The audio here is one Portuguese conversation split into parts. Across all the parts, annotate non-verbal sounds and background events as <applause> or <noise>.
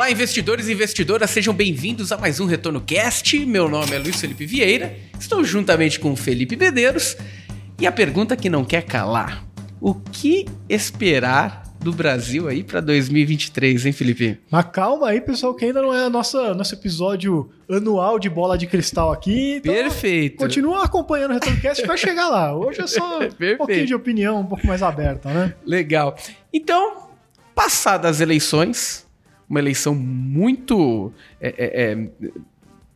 Olá, investidores e investidoras, sejam bem-vindos a mais um Retorno Cast. Meu nome é Luiz Felipe Vieira, estou juntamente com o Felipe Medeiros e a pergunta que não quer calar: o que esperar do Brasil aí para 2023, hein, Felipe? Mas calma aí, pessoal, que ainda não é nossa, nosso episódio anual de bola de cristal aqui. Então Perfeito. Continua acompanhando o RetornoCast que vai chegar lá. Hoje é só <laughs> um pouquinho de opinião um pouco mais aberta, né? Legal. Então, passadas as eleições, uma eleição muito é, é, é,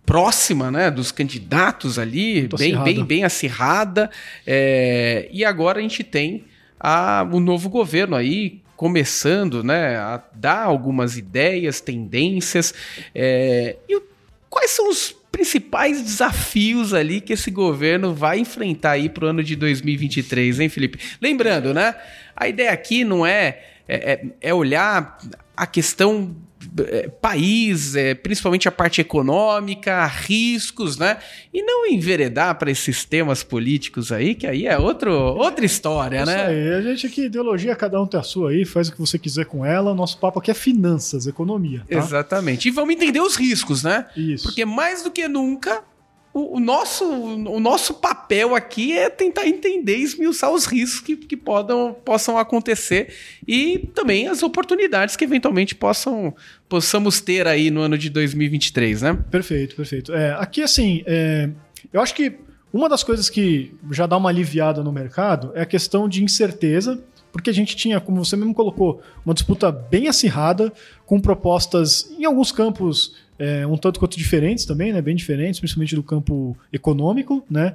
próxima né, dos candidatos ali, bem, bem, bem acirrada. É, e agora a gente tem a, o novo governo aí começando né, a dar algumas ideias, tendências. É, e quais são os principais desafios ali que esse governo vai enfrentar aí para o ano de 2023, hein, Felipe? Lembrando, né? A ideia aqui não é, é, é, é olhar a questão é, país, é, principalmente a parte econômica, riscos, né? E não enveredar para esses temas políticos aí, que aí é outro, outra história, Isso né? Aí. A gente aqui, ideologia, cada um tem a sua aí, faz o que você quiser com ela. Nosso papo aqui é finanças, economia. Tá? Exatamente. E vamos entender os riscos, né? Isso. Porque mais do que nunca o, nosso, o nosso papel aqui é tentar entender e esmiuçar os riscos que, que podam, possam acontecer e também as oportunidades que eventualmente possam, possamos ter aí no ano de 2023, né? Perfeito, perfeito. É, aqui, assim, é, eu acho que uma das coisas que já dá uma aliviada no mercado é a questão de incerteza, porque a gente tinha, como você mesmo colocou, uma disputa bem acirrada, com propostas em alguns campos é, um tanto quanto diferentes também, né? Bem diferentes, principalmente do campo econômico, né?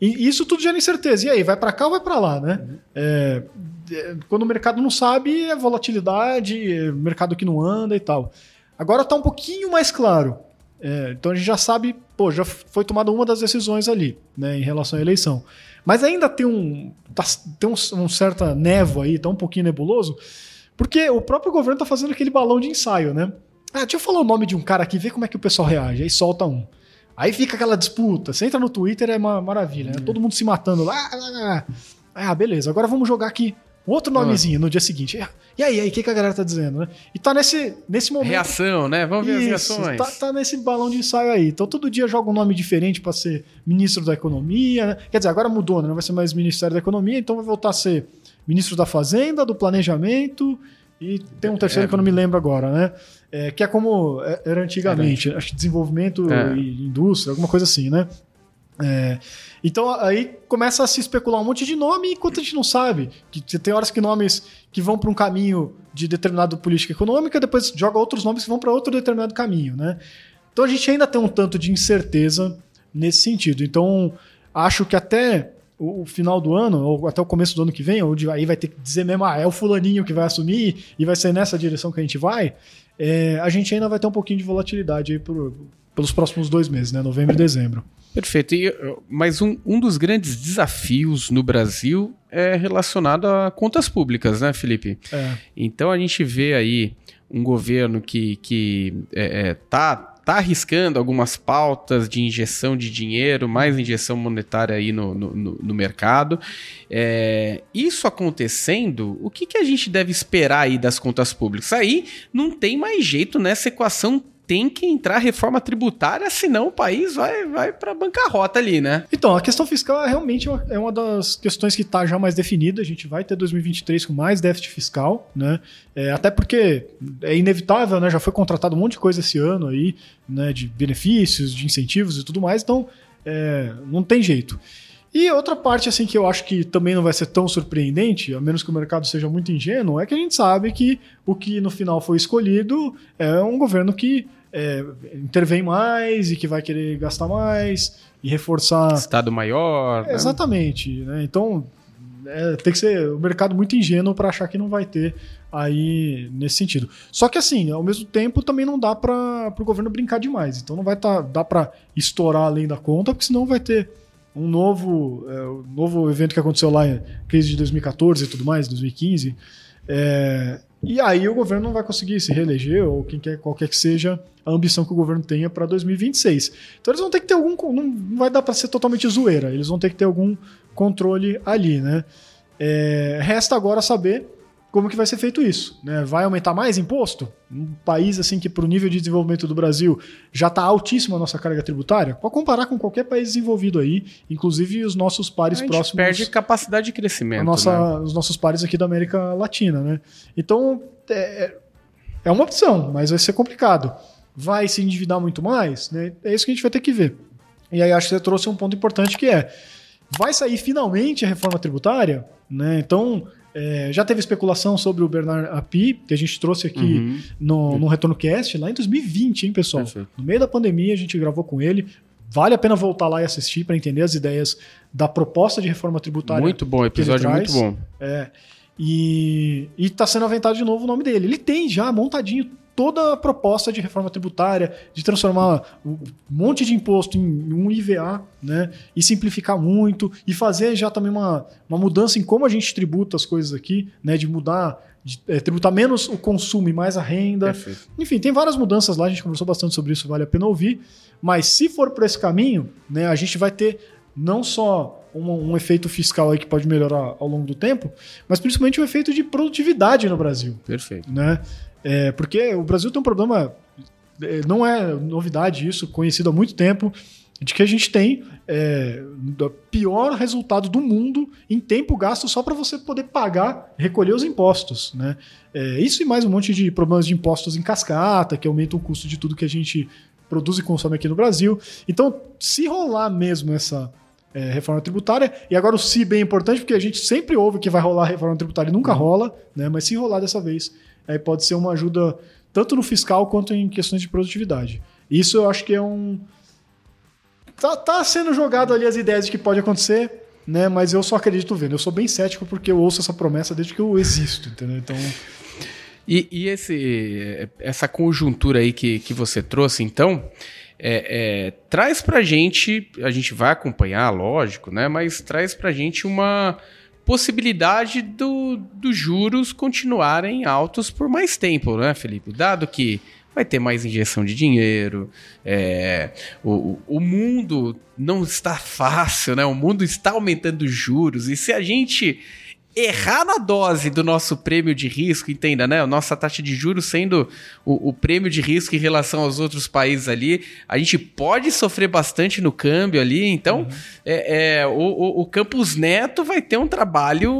E isso tudo gera incerteza. E aí, vai para cá ou vai para lá, né? Uhum. É, quando o mercado não sabe, é volatilidade, é mercado que não anda e tal. Agora está um pouquinho mais claro. É, então a gente já sabe, pô, já foi tomada uma das decisões ali, né, em relação à eleição. Mas ainda tem um, tá, tem um, um certa névoa aí, tá um pouquinho nebuloso, porque o próprio governo está fazendo aquele balão de ensaio, né? Ah, deixa eu falar o nome de um cara aqui, ver como é que o pessoal reage. Aí solta um. Aí fica aquela disputa. Você entra no Twitter, é uma maravilha, né? Todo mundo se matando lá. Ah, beleza. Agora vamos jogar aqui outro nomezinho no dia seguinte. E aí, aí, o que, que a galera tá dizendo, né? E tá nesse, nesse momento. Reação, né? Vamos ver Isso, as reações. Tá, tá, nesse balão de ensaio aí. Então todo dia joga um nome diferente para ser ministro da Economia. Né? Quer dizer, agora mudou, né? Não vai ser mais Ministério da Economia, então vai voltar a ser ministro da Fazenda, do Planejamento e tem um terceiro é, que eu não me lembro agora, né? É, que é como é, era antigamente, acho que desenvolvimento é. e indústria, alguma coisa assim, né? É, então aí começa a se especular um monte de nome enquanto a gente não sabe. Que tem horas que nomes que vão para um caminho de determinada política econômica, depois joga outros nomes que vão para outro determinado caminho, né? Então a gente ainda tem um tanto de incerteza nesse sentido. Então acho que até o, final do ano, ou até o começo do ano que vem, onde aí vai ter que dizer mesmo, ah, é o fulaninho que vai assumir e vai ser nessa direção que a gente vai, é, a gente ainda vai ter um pouquinho de volatilidade aí por, pelos próximos dois meses, né? Novembro e dezembro. Perfeito. E, mas um, um dos grandes desafios no Brasil é relacionado a contas públicas, né, Felipe? É. Então a gente vê aí um governo que, que é, é, tá está arriscando algumas pautas de injeção de dinheiro, mais injeção monetária aí no, no, no mercado. É, isso acontecendo, o que, que a gente deve esperar aí das contas públicas? Aí não tem mais jeito nessa equação tem que entrar reforma tributária, senão o país vai, vai para bancarrota ali, né? Então, a questão fiscal é realmente uma, é uma das questões que está já mais definida. A gente vai ter 2023 com mais déficit fiscal, né? É, até porque é inevitável, né? Já foi contratado um monte de coisa esse ano aí, né? De benefícios, de incentivos e tudo mais, então é, não tem jeito. E outra parte assim que eu acho que também não vai ser tão surpreendente, a menos que o mercado seja muito ingênuo, é que a gente sabe que o que no final foi escolhido é um governo que é, intervém mais e que vai querer gastar mais e reforçar. Estado maior. É, exatamente. Né? Então é, tem que ser o mercado muito ingênuo para achar que não vai ter aí nesse sentido. Só que assim, ao mesmo tempo também não dá para o governo brincar demais. Então não vai tá, dar para estourar além da conta, porque senão vai ter um novo, é, um novo evento que aconteceu lá, crise de 2014 e tudo mais, 2015. É, e aí o governo não vai conseguir se reeleger, ou quem quer, qualquer que seja a ambição que o governo tenha para 2026. Então eles vão ter que ter algum. Não vai dar para ser totalmente zoeira, eles vão ter que ter algum controle ali, né? É, resta agora saber como que vai ser feito isso. Né? Vai aumentar mais imposto? Um país assim que para o nível de desenvolvimento do Brasil já está altíssima a nossa carga tributária, pode comparar com qualquer país desenvolvido aí, inclusive os nossos pares a próximos. perde capacidade de crescimento. Nossa, né? Os nossos pares aqui da América Latina. Né? Então, é, é uma opção, mas vai ser complicado. Vai se endividar muito mais? Né? É isso que a gente vai ter que ver. E aí acho que você trouxe um ponto importante que é vai sair finalmente a reforma tributária, né? Então, é, já teve especulação sobre o Bernard Api, que a gente trouxe aqui uhum. no, no Retorno Cast, lá em 2020, hein, pessoal? Perfeito. No meio da pandemia, a gente gravou com ele. Vale a pena voltar lá e assistir para entender as ideias da proposta de reforma tributária. Muito bom, episódio muito bom. É. E está sendo aventado de novo o nome dele. Ele tem já montadinho toda a proposta de reforma tributária, de transformar um monte de imposto em um IVA, né? E simplificar muito, e fazer já também uma, uma mudança em como a gente tributa as coisas aqui, né? De mudar, de, é, tributar menos o consumo e mais a renda. Perfeito. Enfim, tem várias mudanças lá, a gente conversou bastante sobre isso, vale a pena ouvir. Mas se for por esse caminho, né, a gente vai ter não só um, um, efeito fiscal aí que pode melhorar ao longo do tempo, mas principalmente um efeito de produtividade no Brasil. Perfeito. Né? É, porque o Brasil tem um problema, é, não é novidade isso, conhecido há muito tempo, de que a gente tem é, o pior resultado do mundo em tempo gasto só para você poder pagar, recolher os impostos. Né? É, isso e mais um monte de problemas de impostos em cascata, que aumentam o custo de tudo que a gente produz e consome aqui no Brasil. Então, se rolar mesmo essa é, reforma tributária, e agora o se bem importante, porque a gente sempre ouve que vai rolar reforma tributária e nunca uhum. rola, né? mas se rolar dessa vez, aí pode ser uma ajuda tanto no fiscal quanto em questões de produtividade. Isso eu acho que é um. Tá, tá sendo jogado ali as ideias de que pode acontecer, né? Mas eu só acredito vendo. Eu sou bem cético porque eu ouço essa promessa desde que eu existo, entendeu? Então. E, e esse, essa conjuntura aí que, que você trouxe, então, é, é, traz pra gente, a gente vai acompanhar, lógico, né? Mas traz pra gente uma possibilidade dos do juros continuarem altos por mais tempo, né, Felipe? Dado que vai ter mais injeção de dinheiro, é, o, o mundo não está fácil, né? O mundo está aumentando juros, e se a gente errar na dose do nosso prêmio de risco, entenda, né? A nossa taxa de juros sendo o, o, prêmio de risco em relação aos outros países ali, a gente pode sofrer bastante no câmbio ali. Então, uhum. é, é, o, o, Campus Neto vai ter um trabalho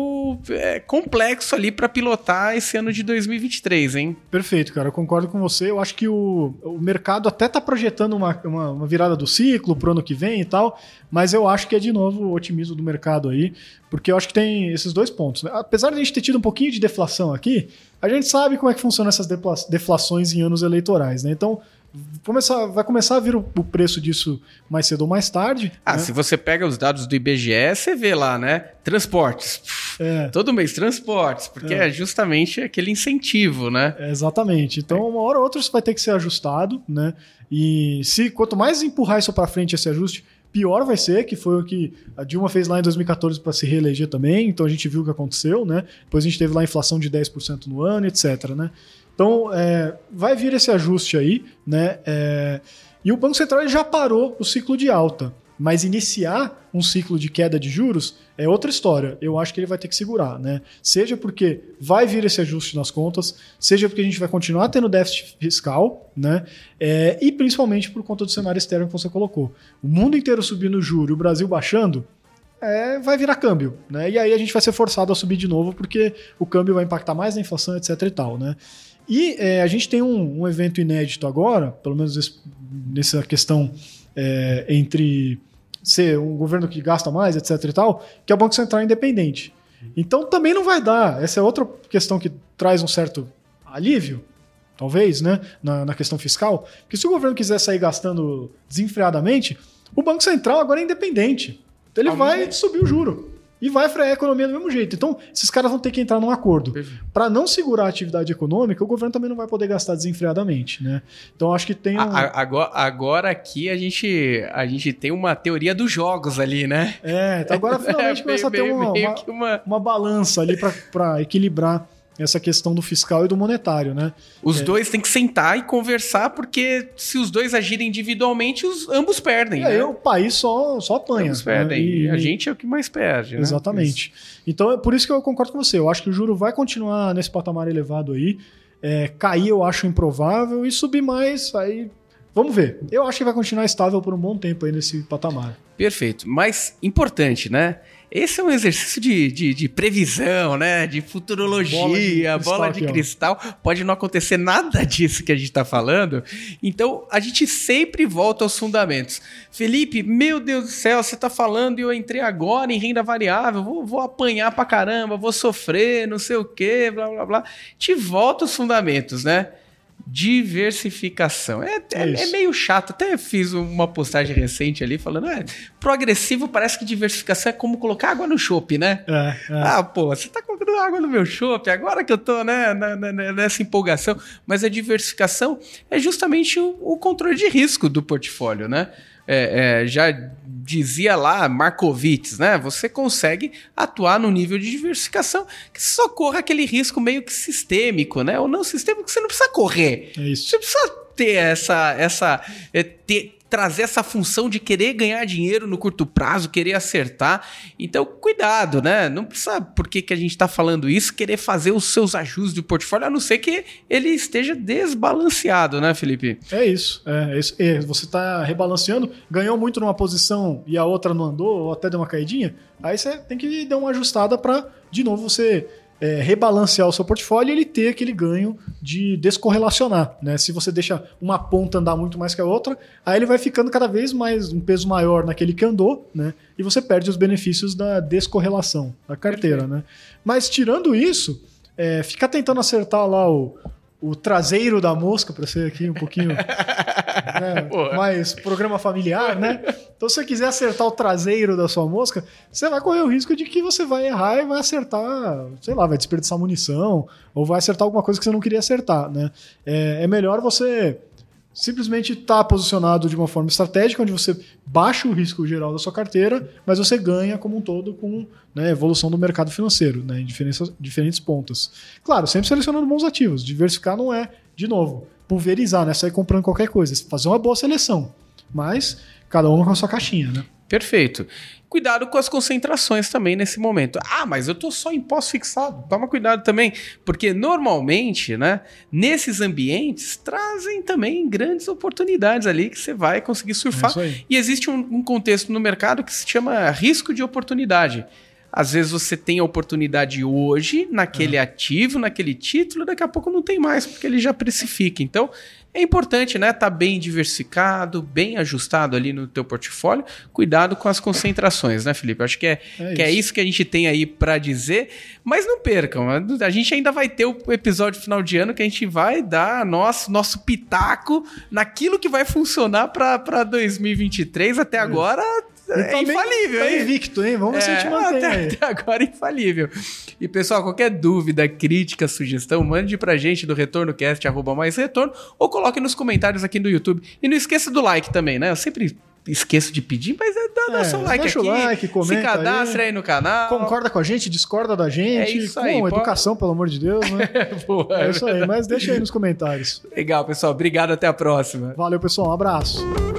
é, complexo ali para pilotar esse ano de 2023, hein? Perfeito, cara. Eu concordo com você. Eu acho que o, o mercado até tá projetando uma, uma, uma virada do ciclo pro ano que vem e tal, mas eu acho que é de novo o otimismo do mercado aí, porque eu acho que tem esses dois pontos. Né? Apesar de a gente ter tido um pouquinho de deflação aqui, a gente sabe como é que funcionam essas deflações em anos eleitorais, né? Então, começar, vai começar a vir o, o, preço disso mais cedo ou mais tarde. Ah, né? se você pega os dados do IBGE, você vê lá, né? Transportes. É. Todo mês, transportes, porque é. é justamente aquele incentivo, né? É, exatamente. Então, uma hora ou outra isso vai ter que ser ajustado, né? E se quanto mais empurrar isso para frente esse ajuste, pior vai ser, que foi o que a Dilma fez lá em 2014 para se reeleger também, então a gente viu o que aconteceu, né? Depois a gente teve lá a inflação de 10% no ano, etc, né? Então, é, vai vir esse ajuste aí, né? É, e o Banco Central já parou o ciclo de alta. Mas iniciar um ciclo de queda de juros é outra história. Eu acho que ele vai ter que segurar, né? Seja porque vai vir esse ajuste nas contas, seja porque a gente vai continuar tendo déficit fiscal, né? É, e principalmente por conta do cenário externo que você colocou. O mundo inteiro subindo o juro e o Brasil baixando, é, vai virar câmbio, né? E aí a gente vai ser forçado a subir de novo porque o câmbio vai impactar mais na inflação, etc e tal, né? E é, a gente tem um, um, evento inédito agora, pelo menos esse, nessa questão é, entre ser um governo que gasta mais, etc e tal, que é o Banco Central independente. Então também não vai dar. Essa é outra questão que traz um certo alívio, talvez, né, na, na questão fiscal. Porque se o governo quiser sair gastando desenfreadamente, o Banco Central agora é independente. Então ele vai subir o juro e vai frear a economia do mesmo jeito. Então, esses caras vão ter que entrar num acordo. Para não segurar a atividade econômica, o governo também não vai poder gastar desenfreadamente, né? Então, acho que tem um... agora, agora aqui a gente, a gente tem uma teoria dos jogos ali, né? É, então agora <laughs> finalmente é, começa a ter uma, uma, uma... uma balança ali para equilibrar essa questão do fiscal e do monetário, né? Os é. dois têm que sentar e conversar, porque se os dois agirem individualmente, os, ambos perdem. Aí né? o país só, só apanha. Ambos perdem. Né? E, e, a gente é o que mais perde. Né? Exatamente. Né? Então é por isso que eu concordo com você. Eu acho que o juro vai continuar nesse patamar elevado aí. É, cair eu acho improvável e subir mais, aí Vamos ver. Eu acho que vai continuar estável por um bom tempo aí nesse patamar. Perfeito. Mas importante, né? Esse é um exercício de, de, de previsão, né? De futurologia, bola de, bola de cristal. Pode não acontecer nada <laughs> disso que a gente está falando. Então, a gente sempre volta aos fundamentos. Felipe, meu Deus do céu, você está falando e eu entrei agora em renda variável, vou, vou apanhar pra caramba, vou sofrer, não sei o quê, blá, blá, blá. Te volta aos fundamentos, né? Diversificação. É, é, é, meio chato. Até fiz uma postagem recente ali falando: é, progressivo parece que diversificação é como colocar água no chopp, né? É, é. Ah, pô, você tá colocando água no meu chopp, agora que eu tô né, na, na, nessa empolgação. Mas a diversificação é justamente o, o controle de risco do portfólio, né? É, é, já dizia lá Markowitz, né? Você consegue atuar no nível de diversificação que só corra aquele risco meio que sistêmico, né? Ou não sistêmico, você não precisa correr. É isso. Você precisa ter essa, essa é, ter, trazer essa função de querer ganhar dinheiro no curto prazo, querer acertar. Então, cuidado, né? Não precisa, por que, que a gente está falando isso, querer fazer os seus ajustes de portfólio, a não ser que ele esteja desbalanceado, né, Felipe? É isso. É, é isso. É, você está rebalanceando, ganhou muito numa posição e a outra não andou, ou até deu uma caidinha, aí você tem que dar uma ajustada para, de novo, você é, rebalancear o seu portfólio e ele ter aquele ganho de descorrelacionar. Né? Se você deixa uma ponta andar muito mais que a outra, aí ele vai ficando cada vez mais um peso maior naquele que andou, né? E você perde os benefícios da descorrelação da carteira, né? Mas tirando isso, é, ficar tentando acertar lá o, o traseiro da mosca, para ser aqui um pouquinho <laughs> né, mais programa familiar, né? Então, se você quiser acertar o traseiro da sua mosca, você vai correr o risco de que você vai errar e vai acertar, sei lá, vai desperdiçar munição ou vai acertar alguma coisa que você não queria acertar, né? É, é melhor você simplesmente estar tá posicionado de uma forma estratégica, onde você baixa o risco geral da sua carteira, mas você ganha como um todo com né, evolução do mercado financeiro, né, em diferentes, diferentes pontas. Claro, sempre selecionando bons ativos. Diversificar não é, de novo, pulverizar, né, sair comprando qualquer coisa. Fazer uma boa seleção, mas cada um com a sua caixinha. Né? Perfeito. Cuidado com as concentrações também nesse momento. Ah, mas eu tô só em pós-fixado. Toma cuidado também, porque normalmente, né, nesses ambientes trazem também grandes oportunidades ali que você vai conseguir surfar. É e existe um, um contexto no mercado que se chama risco de oportunidade. Às vezes você tem a oportunidade hoje naquele é. ativo, naquele título, daqui a pouco não tem mais, porque ele já precifica. Então, é importante, né? Tá bem diversificado, bem ajustado ali no teu portfólio. Cuidado com as concentrações, né, Felipe? Acho que é, é, que é isso que a gente tem aí para dizer. Mas não percam, a gente ainda vai ter o episódio final de ano que a gente vai dar nosso, nosso pitaco naquilo que vai funcionar para 2023. Até agora é tá infalível, tá hein? invicto, hein? Vamos ver é, se é, mantém. Até, até, agora infalível. E pessoal, qualquer dúvida, crítica, sugestão, mande pra gente do retornocast, arroba mais retorno, ou coloque nos comentários aqui no YouTube. E não esqueça do like também, né? Eu sempre esqueço de pedir, mas é dá, é, seu like deixa aqui. o like, comenta se cadastre aí. aí. no canal. Concorda com a gente, discorda da gente. É isso aí. Com educação, pelo amor de Deus, né? <laughs> é isso aí, mas deixa aí nos comentários. Legal, pessoal. Obrigado, até a próxima. Valeu, pessoal. Um abraço.